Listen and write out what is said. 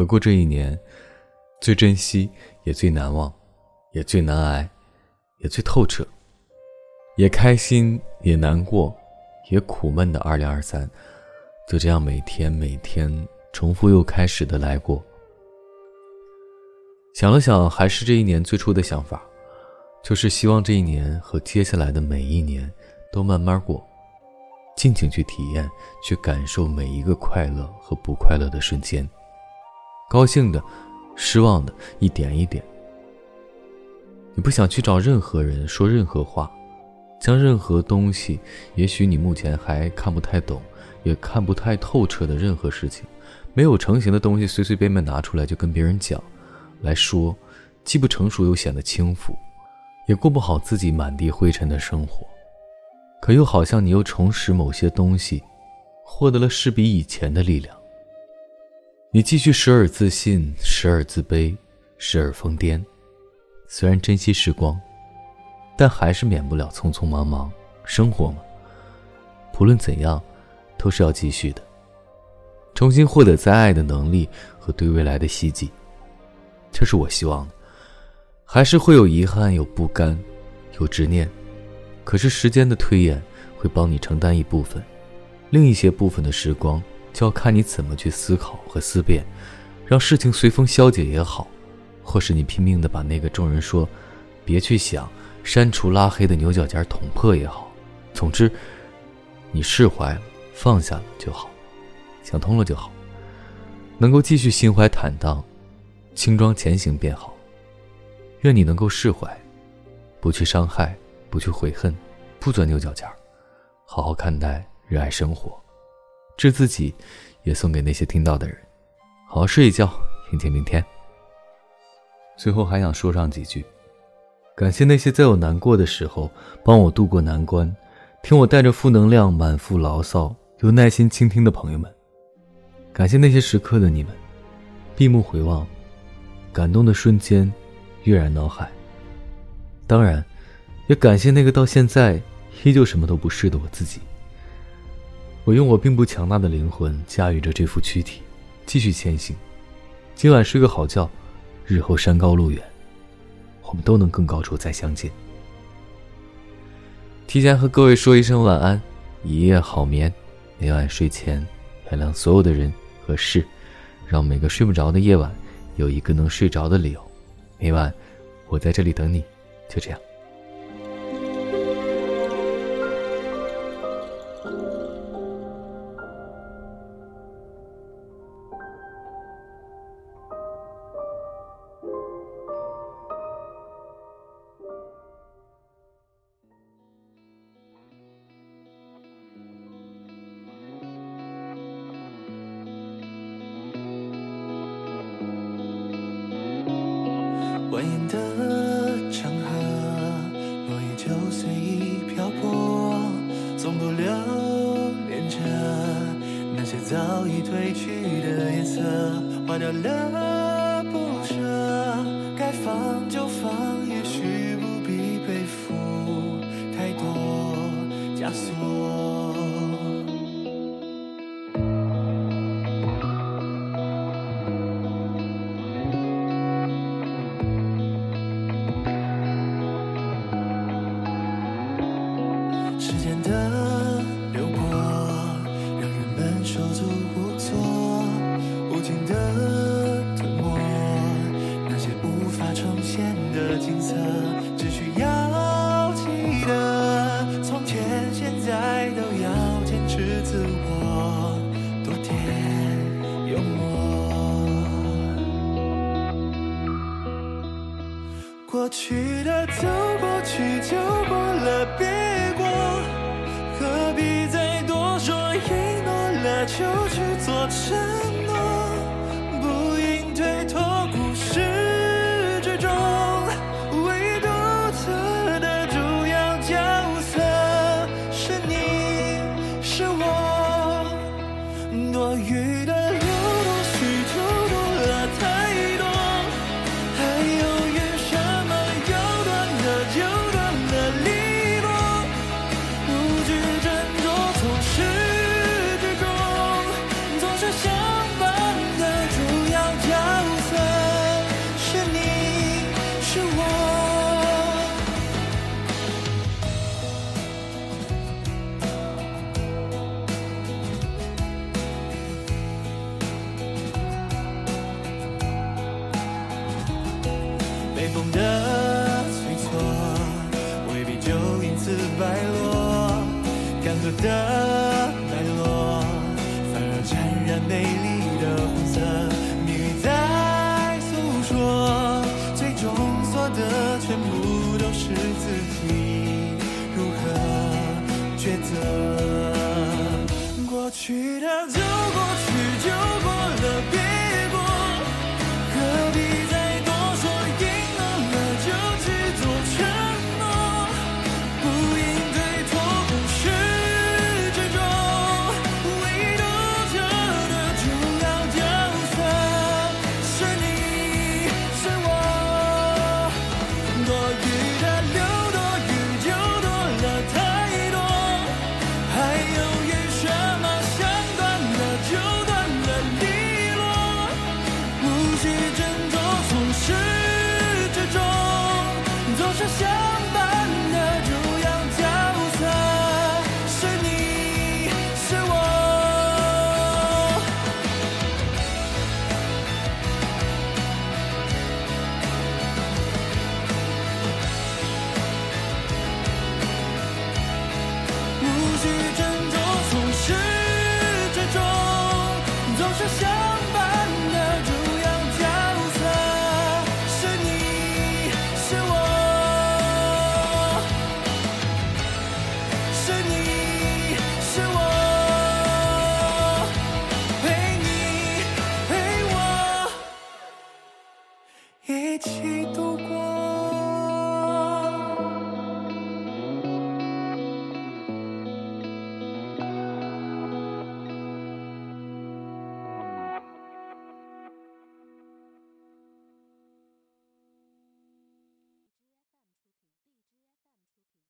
回顾这一年，最珍惜，也最难忘，也最难挨，也最透彻，也开心，也难过，也苦闷的二零二三，就这样每天每天重复又开始的来过。想了想，还是这一年最初的想法，就是希望这一年和接下来的每一年都慢慢过，尽情去体验，去感受每一个快乐和不快乐的瞬间。高兴的，失望的，一点一点。你不想去找任何人说任何话，将任何东西，也许你目前还看不太懂，也看不太透彻的任何事情，没有成型的东西，随随便便拿出来就跟别人讲，来说，既不成熟又显得轻浮，也过不好自己满地灰尘的生活。可又好像你又重拾某些东西，获得了势比以前的力量。你继续时而自信，时而自卑，时而疯癫。虽然珍惜时光，但还是免不了匆匆忙忙。生活嘛，不论怎样，都是要继续的。重新获得再爱的能力和对未来的希冀，这是我希望的。还是会有遗憾，有不甘，有执念。可是时间的推演会帮你承担一部分，另一些部分的时光。就要看你怎么去思考和思辨，让事情随风消解也好，或是你拼命的把那个众人说“别去想”、删除拉黑的牛角尖捅破也好。总之，你释怀了，放下了就好，想通了就好，能够继续心怀坦荡，轻装前行便好。愿你能够释怀，不去伤害，不去悔恨，不钻牛角尖好好看待，热爱生活。致自己，也送给那些听到的人。好好睡一觉，迎接明天。最后还想说上几句，感谢那些在我难过的时候帮我度过难关，听我带着负能量满腹牢骚又耐心倾听的朋友们。感谢那些时刻的你们，闭目回望，感动的瞬间跃然脑海。当然，也感谢那个到现在依旧什么都不是的我自己。我用我并不强大的灵魂驾驭着这副躯体，继续前行。今晚睡个好觉，日后山高路远，我们都能更高处再相见。提前和各位说一声晚安，一夜好眠。每晚睡前，原谅所有的人和事，让每个睡不着的夜晚有一个能睡着的理由。每晚，我在这里等你。就这样。蜿蜒的长河，落叶就随意漂泊，从不留恋着那些早已褪去的颜色，花掉了不舍，该放就放，也许不必背负太多枷锁。时间的流过，让人们手足无措，无尽的吞没那些无法重现的景色，只需要记得，从前现在都要坚持自我，多点幽默。过去的走过去，就过了别，shows 风的催促未必就因此败落。干涸的